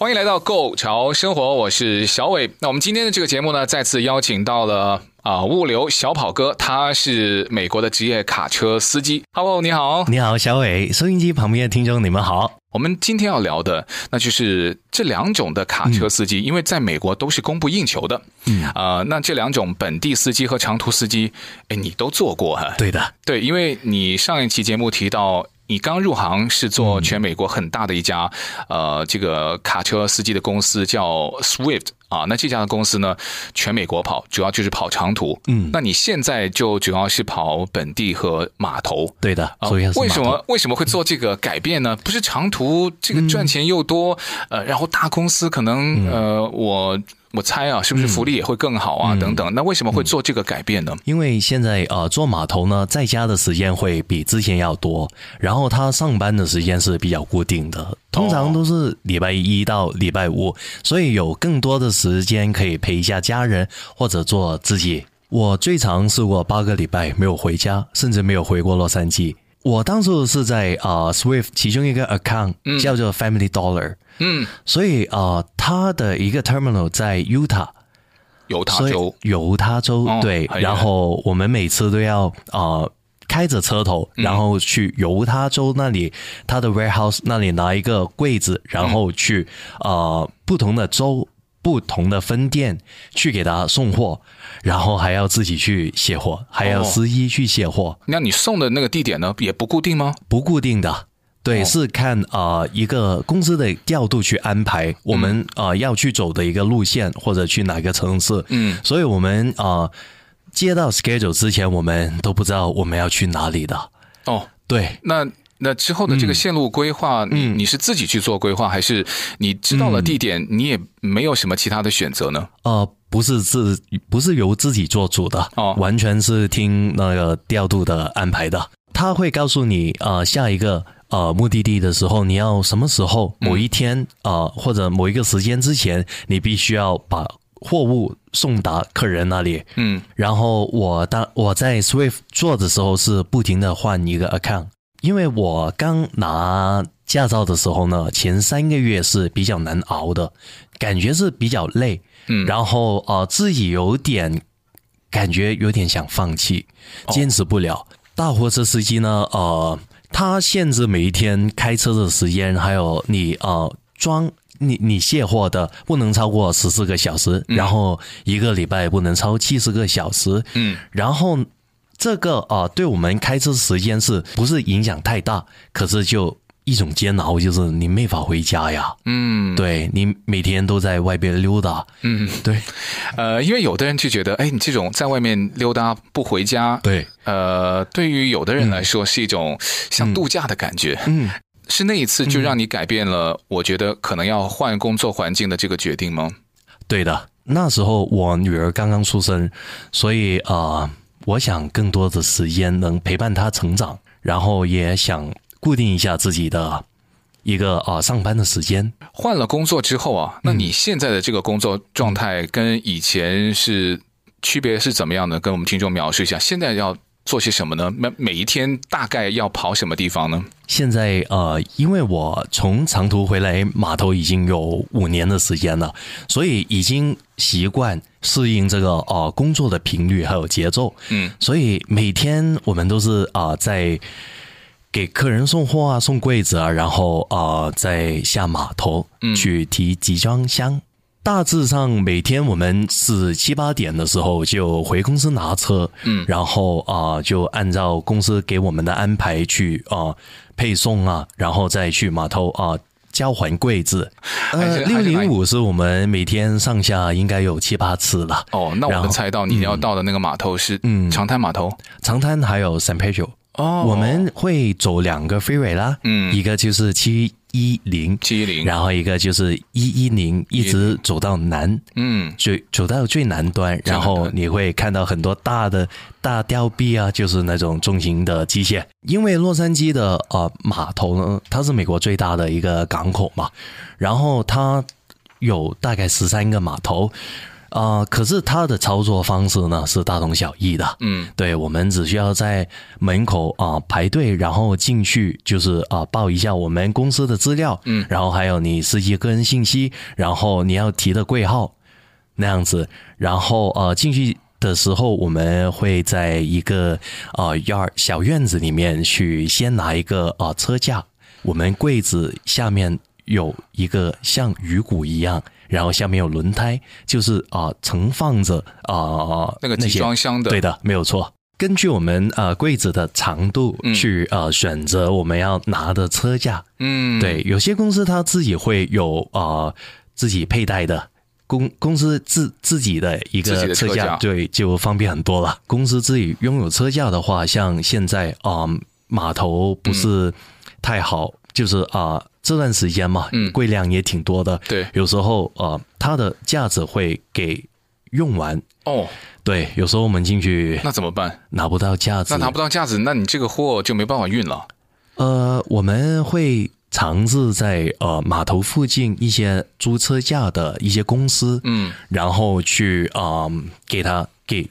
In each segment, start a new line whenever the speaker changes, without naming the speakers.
欢迎来到《Go 潮生活》，我是小伟。那我们今天的这个节目呢，再次邀请到了啊物流小跑哥，他是美国的职业卡车司机。Hello，你好，
你好，小伟。收音机旁边的听众，你们好。
我们今天要聊的，那就是这两种的卡车司机，嗯、因为在美国都是供不应求的。嗯啊、呃，那这两种本地司机和长途司机，哎，你都做过哈？
对的，
对，因为你上一期节目提到。你刚入行是做全美国很大的一家，嗯、呃，这个卡车司机的公司叫 Swift 啊。那这家的公司呢，全美国跑，主要就是跑长途。嗯，那你现在就主要是跑本地和码头。
对的，所以、呃、
为什么为什么会做这个改变呢？不是长途这个赚钱又多，嗯、呃，然后大公司可能呃我。我猜啊，是不是福利也会更好啊？嗯、等等，那为什么会做这个改变呢？
因为现在呃，做码头呢，在家的时间会比之前要多，然后他上班的时间是比较固定的，通常都是礼拜一到礼拜五，所以有更多的时间可以陪一下家人或者做自己。我最长试过八个礼拜没有回家，甚至没有回过洛杉矶。我当时是在啊、呃、Swift 其中一个 account 叫做 Family Dollar，嗯，所以啊、呃，他的一个 terminal 在 Utah，
犹他州，
犹他州，哦、对，然后我们每次都要啊、呃、开着车头，然后去犹他州那里，他的 warehouse 那里拿一个柜子，然后去啊、呃、不同的州。不同的分店去给他送货，然后还要自己去卸货，还要司机去卸货。
那你送的那个地点呢？也不固定吗？
不固定的，对，哦、是看啊、呃、一个公司的调度去安排我们啊、嗯呃、要去走的一个路线，或者去哪个城市。嗯，所以我们啊、呃、接到 schedule 之前，我们都不知道我们要去哪里的。
哦，
对，
那。那之后的这个线路规划，你、嗯、你是自己去做规划，还是你知道了地点，你也没有什么其他的选择呢？
呃，不是自不是由自己做主的哦，完全是听那个调度的安排的。他会告诉你，呃，下一个呃目的地的时候，你要什么时候，某一天啊、呃，或者某一个时间之前，你必须要把货物送达客人那里。嗯，然后我当我在 Swift 做的时候，是不停的换一个 account。因为我刚拿驾照的时候呢，前三个月是比较难熬的，感觉是比较累，嗯，然后呃自己有点感觉有点想放弃，坚持不了。哦、大货车司机呢，呃，他限制每一天开车的时间，还有你呃装你你卸货的不能超过十四个小时，嗯、然后一个礼拜不能超七十个小时，嗯，然后。这个啊，对我们开车时间是不是影响太大？可是就一种煎熬，就是你没法回家呀。嗯，对，你每天都在外边溜达。嗯，对。
呃，因为有的人就觉得，哎，你这种在外面溜达不回家，
对，
呃，对于有的人来说是一种像度假的感觉。嗯，是那一次就让你改变了，我觉得可能要换工作环境的这个决定吗？
对的，那时候我女儿刚刚出生，所以啊。呃我想更多的时间能陪伴他成长，然后也想固定一下自己的一个啊上班的时间。
换了工作之后啊，那你现在的这个工作状态跟以前是区别是怎么样的？跟我们听众描述一下。现在要。做些什么呢？每每一天大概要跑什么地方呢？
现在呃，因为我从长途回来码头已经有五年的时间了，所以已经习惯适应这个呃工作的频率还有节奏。嗯，所以每天我们都是啊、呃、在给客人送货啊、送柜子啊，然后啊、呃、在下码头去提集装箱。大致上每天我们是七八点的时候就回公司拿车，嗯，然后啊、呃、就按照公司给我们的安排去啊、呃、配送啊，然后再去码头啊、呃、交还柜子。呃，六零五是我们每天上下应该有七八次了。
哦，那我们猜到你要到的那个码头是嗯长滩码头，
长滩还有 San Pedro。哦，我们会走两个 freeway 啦，嗯，一个就是七一零。
七一零，
然后一个就是一一零，一直走到南，
嗯，
最走到最南端，然后你会看到很多大的大吊臂啊，就是那种重型的机械。因为洛杉矶的呃码头呢，它是美国最大的一个港口嘛，然后它有大概十三个码头。啊、呃，可是它的操作方式呢是大同小异的。嗯，对，我们只需要在门口啊、呃、排队，然后进去就是啊、呃、报一下我们公司的资料，嗯，然后还有你司机个人信息，然后你要提的柜号那样子，然后呃进去的时候，我们会在一个啊院、呃、小院子里面去先拿一个啊、呃、车架，我们柜子下面有一个像鱼骨一样。然后下面有轮胎，就是啊、呃，盛放着啊、呃、
那个集装箱的，
对的，没有错。根据我们啊、呃、柜子的长度去啊、呃、选择我们要拿的车架。嗯，对，有些公司它自己会有啊、呃、自己佩戴的公公司自自己的一个车架，对，就方便很多了。公司自己拥有车架的话，像现在啊、呃、码头不是太好，嗯、就是啊。呃这段时间嘛，嗯，柜量也挺多的，
对，
有时候呃，它的架子会给用完哦，对，有时候我们进去
那怎么办？
拿不到架子，
那拿不到架子，那你这个货就没办法运了。
呃，我们会尝试在呃码头附近一些租车架的一些公司，嗯，然后去啊、呃、给他给。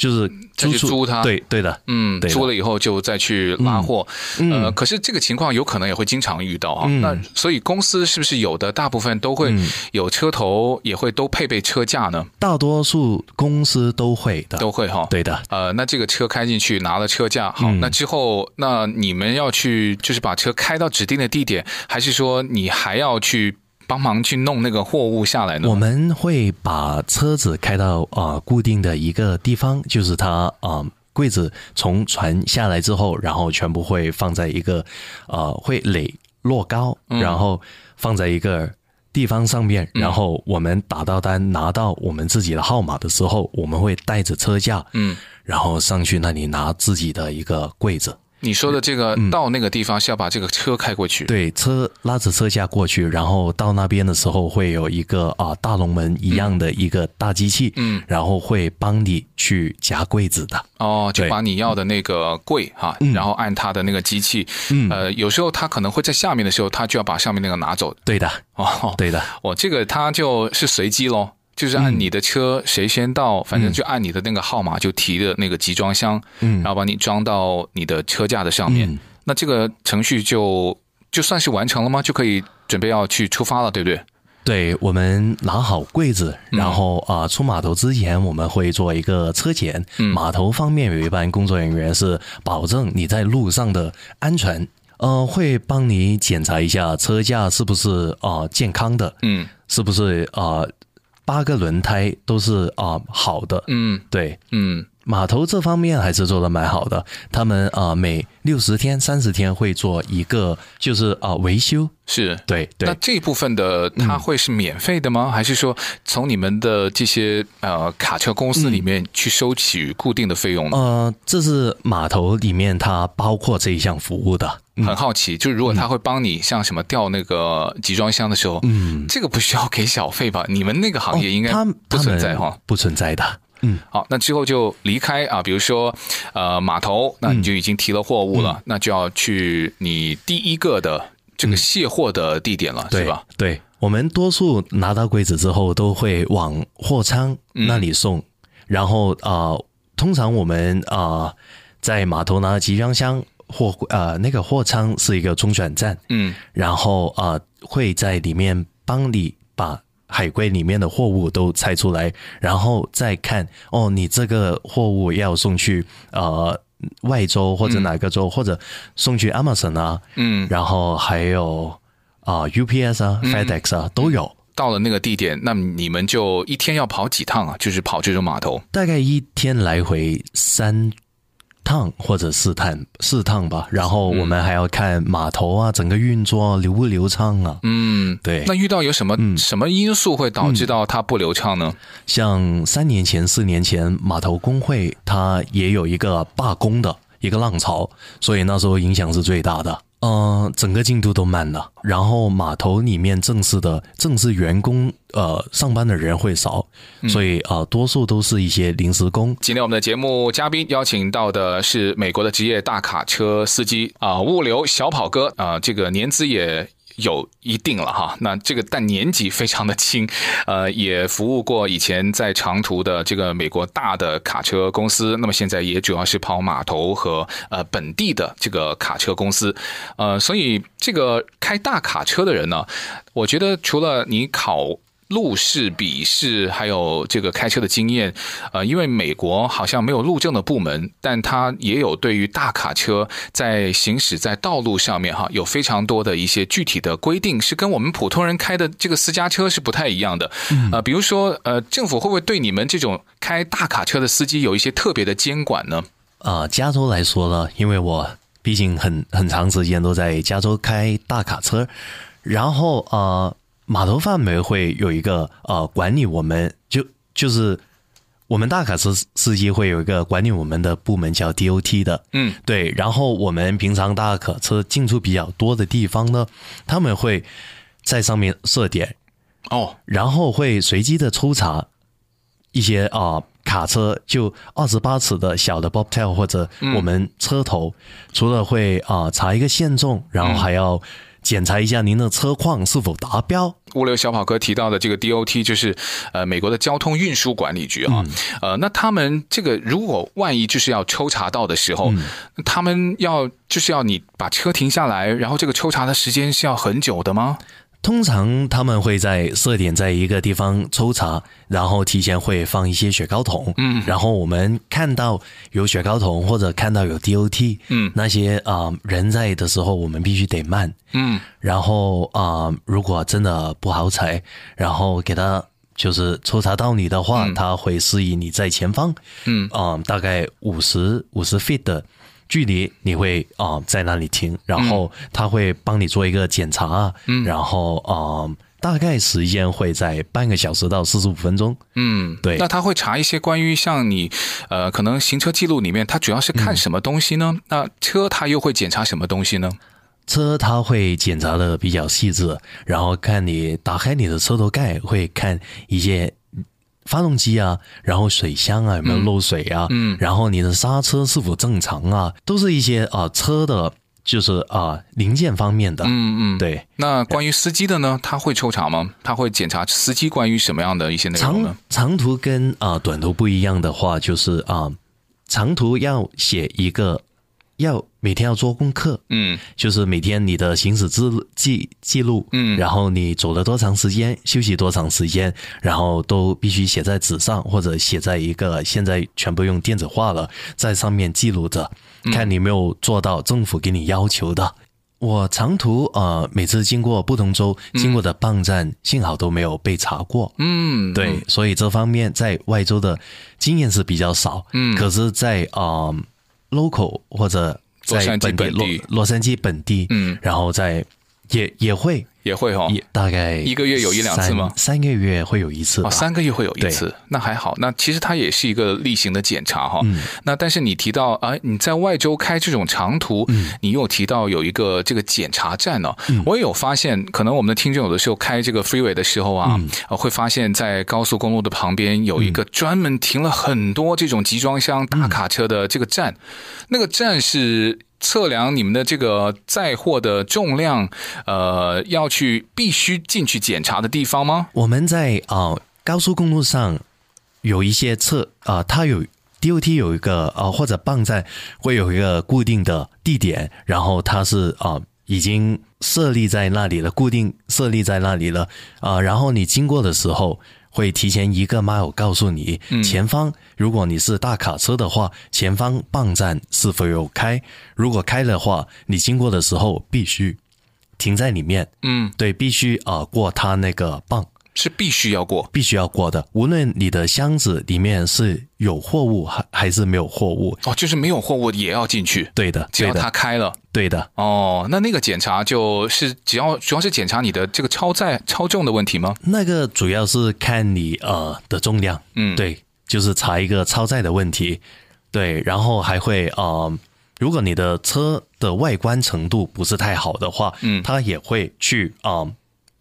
就是
再去租它，
对对的，
嗯，
对，
租了以后就再去拉货，嗯，呃，可是这个情况有可能也会经常遇到啊。嗯、那所以公司是不是有的大部分都会有车头，也会都配备车架呢？
大多数公司都会的，
都会哈，
对的。
呃，那这个车开进去拿了车架，好，嗯、那之后那你们要去就是把车开到指定的地点，还是说你还要去？帮忙去弄那个货物下来呢？
我们会把车子开到啊、呃、固定的一个地方，就是它啊、呃、柜子从船下来之后，然后全部会放在一个呃会垒落高，然后放在一个地方上面，嗯、然后我们打到单拿到我们自己的号码的时候，我们会带着车架，嗯，然后上去那里拿自己的一个柜子。
你说的这个到那个地方是要把这个车开过去，
嗯、对，车拉着车架过去，然后到那边的时候会有一个啊大龙门一样的一个大机器，嗯，然后会帮你去夹柜子的。
哦，就把你要的那个柜哈，嗯、然后按它的那个机器，嗯，呃，有时候它可能会在下面的时候，它就要把上面那个拿走。
对的，哦，对的，
我这个它就是随机喽。就是按你的车谁先到，反正就按你的那个号码就提的那个集装箱，嗯，然后把你装到你的车架的上面。那这个程序就就算是完成了吗？就可以准备要去出发了，对不对？
对，我们拿好柜子，然后啊，出码头之前我们会做一个车检。码头方面有一班工作人员是保证你在路上的安全，呃，会帮你检查一下车架是不是啊健康的，嗯，是不是啊。八个轮胎都是啊、呃、好的，嗯，对，嗯，码头这方面还是做的蛮好的。他们啊、呃、每六十天、三十天会做一个，就是啊、呃、维修，
是
对对。
那这一部分的它会是免费的吗？嗯、还是说从你们的这些呃卡车公司里面去收取固定的费用呢？
呃，这是码头里面它包括这一项服务的。
很好奇，就是如果他会帮你像什么调那个集装箱的时候，嗯，这个不需要给小费吧？你们那个行业应该不存在哈，
不存在的。嗯，
好，那之后就离开啊，比如说呃码头，那你就已经提了货物了，嗯、那就要去你第一个的这个卸货的地点了，嗯、是吧？
对，我们多数拿到柜子之后都会往货仓那里送，嗯、然后啊、呃，通常我们啊、呃、在码头拿集装箱。货呃，那个货仓是一个中转站，嗯，然后呃会在里面帮你把海柜里面的货物都拆出来，然后再看哦，你这个货物要送去呃外州或者哪个州，嗯、或者送去 Amazon 啊，嗯，然后还有啊、呃、UPS 啊、嗯、FedEx 啊都有。
到了那个地点，那你们就一天要跑几趟啊？就是跑这种码头，
大概一天来回三。趟或者四探四趟吧，然后我们还要看码头啊，整个运作流不流畅啊。嗯，对。
那遇到有什么、嗯、什么因素会导致到它不流畅呢？
像三年前、四年前，码头工会它也有一个罢工的一个浪潮，所以那时候影响是最大的。呃，整个进度都慢了，然后码头里面正式的正式员工呃上班的人会少，所以啊、呃，多数都是一些临时工。
今天我们的节目嘉宾邀请到的是美国的职业大卡车司机啊、呃，物流小跑哥啊、呃，这个年资也。有一定了哈，那这个但年纪非常的轻，呃，也服务过以前在长途的这个美国大的卡车公司，那么现在也主要是跑码头和呃本地的这个卡车公司，呃，所以这个开大卡车的人呢，我觉得除了你考。路试、笔试，还有这个开车的经验，呃，因为美国好像没有路政的部门，但它也有对于大卡车在行驶在道路上面哈，有非常多的一些具体的规定，是跟我们普通人开的这个私家车是不太一样的。呃，比如说，呃，政府会不会对你们这种开大卡车的司机有一些特别的监管呢？
啊、呃，加州来说呢，因为我毕竟很很长时间都在加州开大卡车，然后啊。呃码头范围会有一个呃管理我们，就就是我们大卡车司机会有一个管理我们的部门叫 DOT 的，嗯，对。然后我们平常大卡车进出比较多的地方呢，他们会在上面设点哦，然后会随机的抽查一些啊、呃、卡车，就二十八尺的小的 bobtail 或者我们车头，嗯、除了会啊、呃、查一个限重，然后还要。检查一下您的车况是否达标。
物流小跑哥提到的这个 DOT 就是呃美国的交通运输管理局啊，嗯、呃，那他们这个如果万一就是要抽查到的时候，嗯、他们要就是要你把车停下来，然后这个抽查的时间是要很久的吗？
通常他们会在设点在一个地方抽查，然后提前会放一些雪糕桶，嗯，然后我们看到有雪糕桶或者看到有 DOT，嗯，那些啊、呃、人在的时候，我们必须得慢，嗯，然后啊、呃，如果真的不好踩，然后给他就是抽查到你的话，嗯、他会示意你在前方，嗯。啊、呃，大概五十五十 feet 的。距离你会啊、呃、在那里停，然后他会帮你做一个检查，嗯，然后啊、呃、大概时间会在半个小时到四十五分钟，嗯，对。
那他会查一些关于像你呃可能行车记录里面，他主要是看什么东西呢？嗯、那车他又会检查什么东西呢？
车他会检查的比较细致，然后看你打开你的车头盖，会看一些。发动机啊，然后水箱啊有没有漏水啊？嗯，然后你的刹车是否正常啊？都是一些啊车的，就是啊零件方面的。嗯嗯，对。
那关于司机的呢？他会抽查吗？他会检查司机关于什么样的一些内容呢？
长长途跟啊短途不一样的话，就是啊长途要写一个。要每天要做功课，嗯，就是每天你的行驶记记记录，嗯，然后你走了多长时间，休息多长时间，然后都必须写在纸上或者写在一个现在全部用电子化了，在上面记录着，看你有没有做到政府给你要求的。嗯、我长途呃，每次经过不同州经过的磅站，嗯、幸好都没有被查过，嗯，对，所以这方面在外州的经验是比较少，嗯，可是在，在、呃、啊。Local 或者在本地洛洛杉矶本地，嗯，然后在也也会。
也会哈，
大概
一个月有一两次吗？
三个月会有一次
哦，三个月会有一次，那还好。那其实它也是一个例行的检查哈。嗯、那但是你提到啊，你在外州开这种长途，嗯、你又提到有一个这个检查站呢。嗯、我也有发现，可能我们的听众有的时候开这个 freeway 的时候啊，嗯、会发现在高速公路的旁边有一个专门停了很多这种集装箱大卡车的这个站，嗯、那个站是。测量你们的这个载货的重量，呃，要去必须进去检查的地方吗？
我们在啊、高速公路上有一些测啊、它有 DOT 有一个啊、或者磅站会有一个固定的地点，然后它是啊、已经设立在那里了，固定设立在那里了啊、然后你经过的时候。会提前一个 mile 告诉你前方，如果你是大卡车的话，前方泵站是否有开？如果开的话，你经过的时候必须停在里面。嗯，对，必须啊、呃、过它那个磅。
是必须要过，
必须要过的。无论你的箱子里面是有货物还还是没有货物，
哦，就是没有货物也要进去。
对的，
只要它开了，
对的。
哦，那那个检查就是只要主要是检查你的这个超载超重的问题吗？
那个主要是看你呃的重量，嗯，对，就是查一个超载的问题，对，然后还会呃如果你的车的外观程度不是太好的话，嗯，他也会去啊、呃，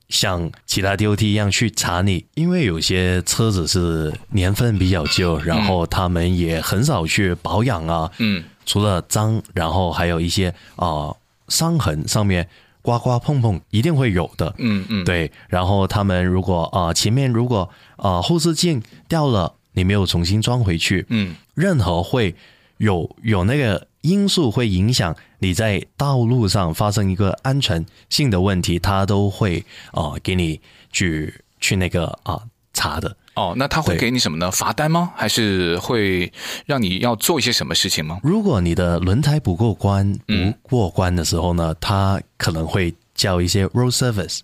像其他 DOT 一样去查你，因为有些车子是年份比较旧，然后他们也很少去保养啊，嗯，除了脏，然后还有一些啊、呃、伤痕上面。刮刮碰碰一定会有的，嗯嗯，对。然后他们如果啊、呃、前面如果啊、呃、后视镜掉了，你没有重新装回去，嗯，任何会有有那个因素会影响你在道路上发生一个安全性的问题，他都会啊、呃、给你去去那个啊、呃、查的。
哦，那他会给你什么呢？罚单吗？还是会让你要做一些什么事情吗？
如果你的轮胎不过关，不过关的时候呢，嗯、他可能会叫一些 road service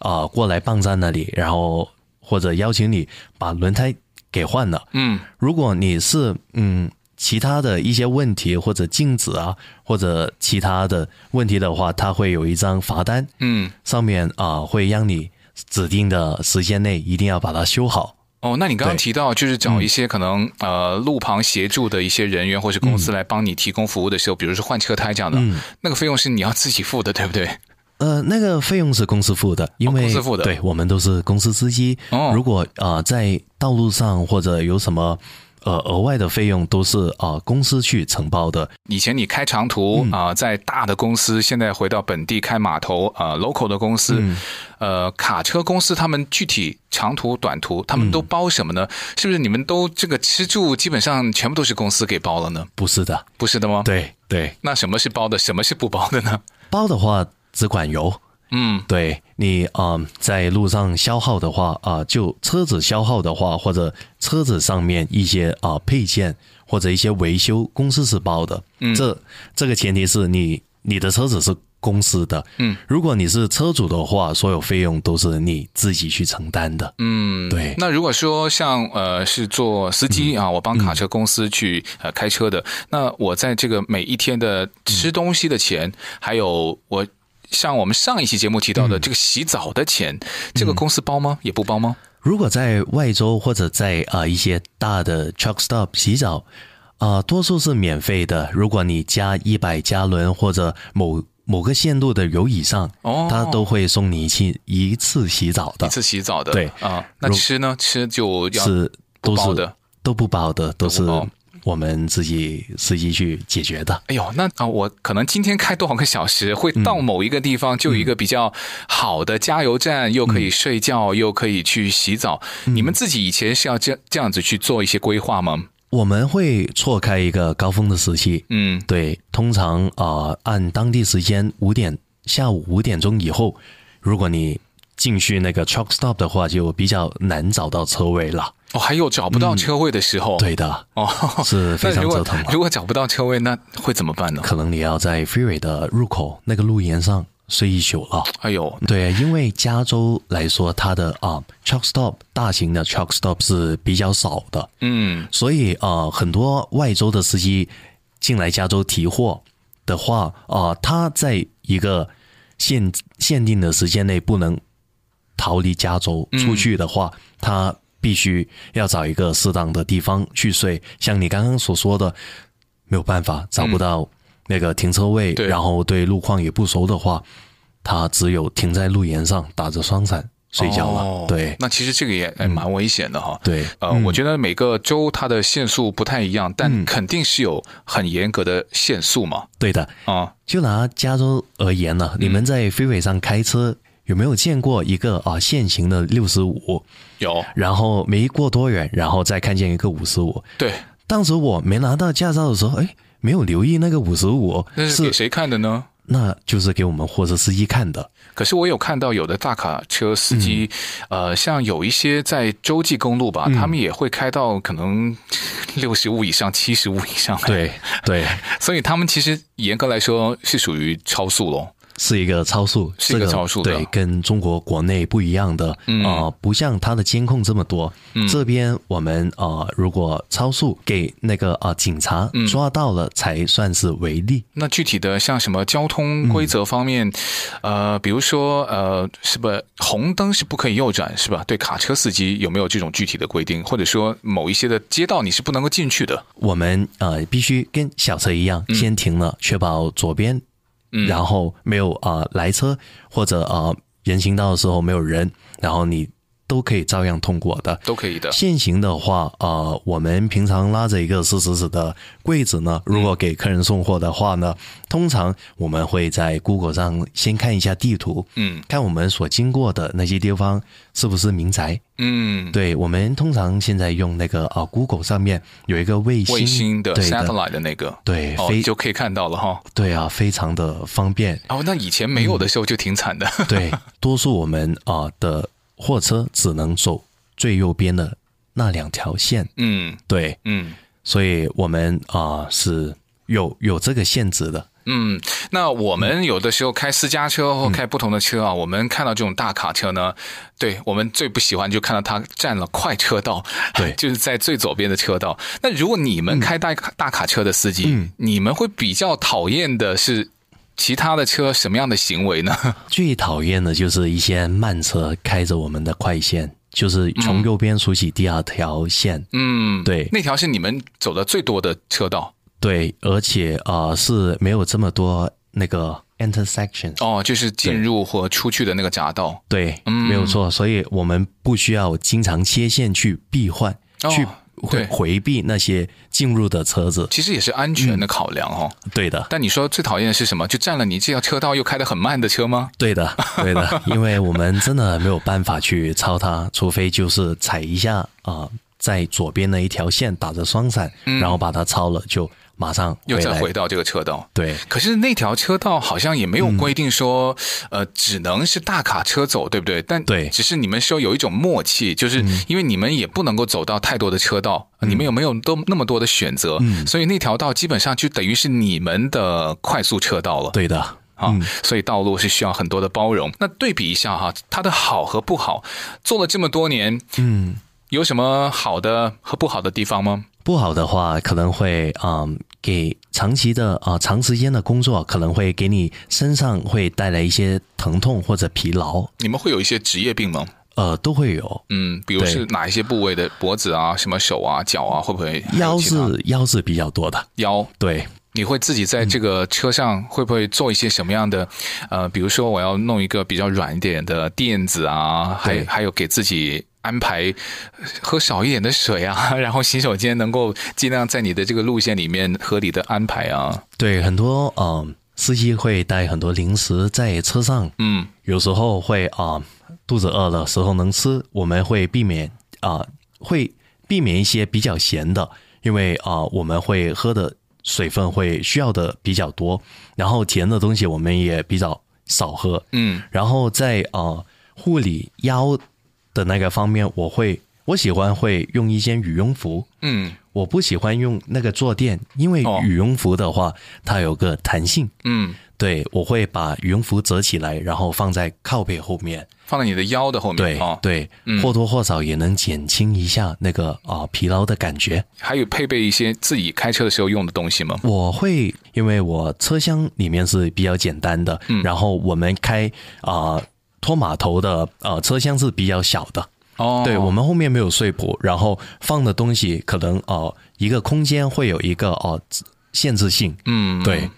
啊、呃、过来帮在那里，然后或者邀请你把轮胎给换了。嗯，如果你是嗯其他的一些问题或者禁止啊或者其他的问题的话，他会有一张罚单。嗯，上面啊、呃、会让你指定的时间内一定要把它修好。
哦，那你刚刚提到就是找一些可能、嗯、呃路旁协助的一些人员或者公司来帮你提供服务的时候，嗯、比如说换车胎这样的，嗯、那个费用是你要自己付的，对不对？
呃，那个费用是公司付的，因为、哦、公司付的，对，我们都是公司司机。哦，如果啊、呃、在道路上或者有什么。呃，额外的费用都是啊、呃、公司去承包的。
以前你开长途啊、嗯呃，在大的公司，现在回到本地开码头啊、呃、，local 的公司，嗯、呃，卡车公司，他们具体长途、短途，他们都包什么呢？嗯、是不是你们都这个吃住基本上全部都是公司给包了呢？
不是的，
不是的吗？
对对。
那什么是包的？什么是不包的呢？
包的话只管油。嗯，对你啊、呃，在路上消耗的话啊、呃，就车子消耗的话，或者车子上面一些啊、呃、配件或者一些维修，公司是包的。嗯，这这个前提是你你的车子是公司的。嗯，如果你是车主的话，所有费用都是你自己去承担的。嗯，对。
那如果说像呃是做司机啊，我帮卡车公司去呃开车的，那我在这个每一天的吃东西的钱，还有我。像我们上一期节目提到的这个洗澡的钱，嗯、这个公司包吗？也不包吗？
如果在外州或者在啊、呃、一些大的 truck stop 洗澡，啊、呃，多数是免费的。如果你加一百加仑或者某某个限度的油以上，哦，他都会送你一次一次洗澡的，
一次洗澡的。
对
啊，那吃呢？吃就要
是都是
的，
都不包的，都是。我们自己自己去解决的。
哎呦，那啊，我可能今天开多少个小时，会到某一个地方，就有一个比较好的加油站，又可以睡觉，又可以去洗澡。你们自己以前是要这这样子去做一些规划吗？
我们会错开一个高峰的时期。嗯，对，通常啊，按当地时间五点，下午五点钟以后，如果你进去那个 truck stop 的话，就比较难找到车位了。
哦，还有找不到车位的时候，
嗯、对的，哦，是 非常折腾的。
如果找不到车位，那会怎么办呢？
可能你要在 freeway 的入口那个路沿上睡一宿了。
哎呦，
对，因为加州来说，它的啊 truck stop 大型的 truck stop 是比较少的，嗯，所以啊，很多外州的司机进来加州提货的话，啊，他在一个限限定的时间内不能逃离加州出去的话，嗯、他。必须要找一个适当的地方去睡，像你刚刚所说的，没有办法找不到那个停车位，嗯、然后对路况也不熟的话，他只有停在路沿上打着双闪睡觉了。哦、对，
那其实这个也蛮危险的哈。
嗯、对，
呃，嗯、我觉得每个州它的限速不太一样，但肯定是有很严格的限速嘛。
对的啊，就拿加州而言呢，你们在 freeway 上开车。有没有见过一个啊限行的六十五？
有，
然后没过多远，然后再看见一个五十五。
对，
当时我没拿到驾照的时候，哎，没有留意那个五十五。
那是给谁看的呢？
那就是给我们货车司机看的。
可是我有看到有的大卡车司机，嗯、呃，像有一些在洲际公路吧，嗯、他们也会开到可能六十五以上、七十五以上。
对对，
所以他们其实严格来说是属于超速喽。
是一个超速，
是一个超速的，
对，跟中国国内不一样的，啊、嗯呃，不像它的监控这么多。嗯、这边我们啊、呃，如果超速给那个啊、呃、警察抓到了，才算是违例、
嗯。那具体的像什么交通规则方面，嗯、呃，比如说呃，是不是红灯是不可以右转，是吧？对卡车司机有没有这种具体的规定？或者说某一些的街道你是不能够进去的？
我们呃必须跟小车一样，先停了，确保左边。然后没有啊、来车或者啊、人行道的时候没有人，然后你都可以照样通过的，
都可以的。
现行的话，呃，我们平常拉着一个四十尺的柜子呢，如果给客人送货的话呢，嗯、通常我们会在 Google 上先看一下地图，嗯，看我们所经过的那些地方是不是民宅，嗯，对，我们通常现在用那个啊、呃、Google 上面有一个卫星，
卫星的
对
satellite 的那个，
对，
哦、就可以看到了哈。
对啊，非常的方便。
哦，那以前没有的时候就挺惨的。
嗯、对，多数我们啊、呃、的。货车只能走最右边的那两条线，嗯，对，嗯，所以我们啊、呃、是有有这个限制的，
嗯，那我们有的时候开私家车或开不同的车啊，嗯、我们看到这种大卡车呢，对我们最不喜欢就看到它占了快车道，对，就是在最左边的车道。那如果你们开大大卡车的司机，嗯、你们会比较讨厌的是？其他的车什么样的行为呢？
最讨厌的就是一些慢车开着我们的快线，就是从右边数起第二条线。嗯，对，
那条是你们走的最多的车道。
对，而且啊、呃、是没有这么多那个 intersection。
哦，就是进入或出去的那个匝道。
对，嗯、没有错，所以我们不需要经常切线去避换、哦、去。会回避那些进入的车子，
其实也是安全的考量哦。
嗯、对的，
但你说最讨厌的是什么？就占了你这条车道又开得很慢的车吗？
对的，对的，因为我们真的没有办法去超它，除非就是踩一下啊、呃，在左边的一条线打着双闪，嗯、然后把它超了就。马上
又再回到这个车道，
对。
可是那条车道好像也没有规定说，嗯、呃，只能是大卡车走，对不对？但对，只是你们说有一种默契，就是因为你们也不能够走到太多的车道，嗯、你们有没有都那么多的选择？嗯，所以那条道基本上就等于是你们的快速车道了。
对的，啊，
嗯、所以道路是需要很多的包容。那对比一下哈，它的好和不好，做了这么多年，嗯，有什么好的和不好的地方吗？
不好的话，可能会嗯，给长期的啊、呃、长时间的工作，可能会给你身上会带来一些疼痛或者疲劳。
你们会有一些职业病吗？
呃，都会有。
嗯，比如是哪一些部位的脖子啊，什么手啊、脚啊，会不会？
腰是腰是比较多的。
腰
对，
你会自己在这个车上会不会做一些什么样的？呃，比如说我要弄一个比较软一点的垫子啊，还还有给自己。安排喝少一点的水啊，然后洗手间能够尽量在你的这个路线里面合理的安排啊。
对，很多嗯、呃，司机会带很多零食在车上，嗯，有时候会啊、呃，肚子饿的时候能吃，我们会避免啊、呃，会避免一些比较咸的，因为啊、呃，我们会喝的水分会需要的比较多，然后甜的东西我们也比较少喝，嗯，然后在啊、呃、护理腰。的那个方面，我会我喜欢会用一件羽绒服，嗯，我不喜欢用那个坐垫，因为羽绒服的话，哦、它有个弹性，嗯，对，我会把羽绒服折起来，然后放在靠背后面，
放在你的腰的后面，
对、
哦、
对，嗯、或多或少也能减轻一下那个啊、呃、疲劳的感觉。
还有配备一些自己开车的时候用的东西吗？
我会，因为我车厢里面是比较简单的，嗯、然后我们开啊。呃拖码头的呃车厢是比较小的。哦，对，我们后面没有睡铺，然后放的东西可能哦、呃、一个空间会有一个哦、呃、限制性，嗯，对，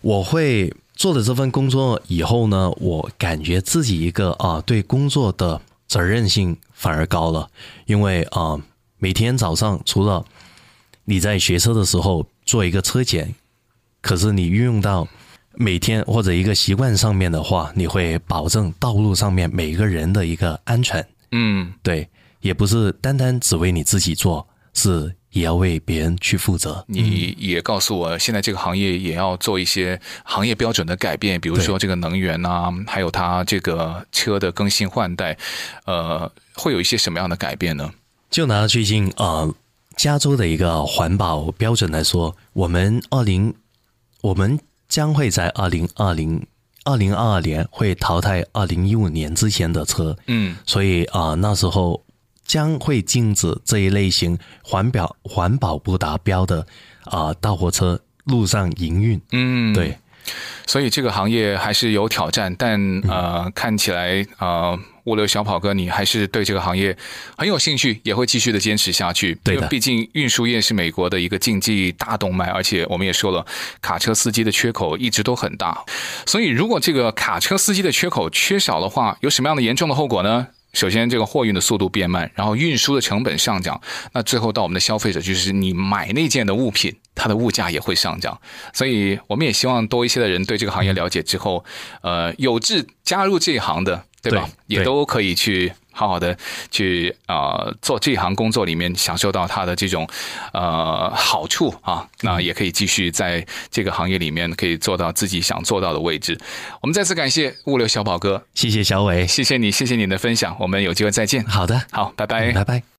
我会做了这份工作以后呢，我感觉自己一个啊、呃、对工作的责任性反而高了，因为啊、呃、每天早上除了你在学车的时候做一个车检，可是你运用到。每天或者一个习惯上面的话，你会保证道路上面每一个人的一个安全。嗯，对，也不是单单只为你自己做，是也要为别人去负责。
你也告诉我，现在这个行业也要做一些行业标准的改变，比如说这个能源啊，还有它这个车的更新换代，呃，会有一些什么样的改变呢？
就拿最近呃加州的一个环保标准来说，我们二零我们。将会在二零二零二零二二年会淘汰二零一五年之前的车，
嗯，
所以啊、呃，那时候将会禁止这一类型环保环保不达标的啊、呃、大货车路上营运。
嗯，
对，
所以这个行业还是有挑战，但呃，嗯、看起来呃。物流小跑哥，你还是对这个行业很有兴趣，也会继续的坚持下去。
对的，
因为毕竟运输业是美国的一个经济大动脉，而且我们也说了，卡车司机的缺口一直都很大。所以，如果这个卡车司机的缺口缺少的话，有什么样的严重的后果呢？首先，这个货运的速度变慢，然后运输的成本上涨，那最后到我们的消费者，就是你买那件的物品，它的物价也会上涨。所以，我们也希望多一些的人对这个行业了解之后，呃，有志加入这一行的。对吧？对也都可以去好好的去啊、呃、做这一行工作里面享受到它的这种呃好处啊，那也可以继续在这个行业里面可以做到自己想做到的位置。我们再次感谢物流小宝哥，
谢谢小伟，
谢谢你，谢谢你的分享，我们有机会再见。
好的，
好，拜拜，
拜拜。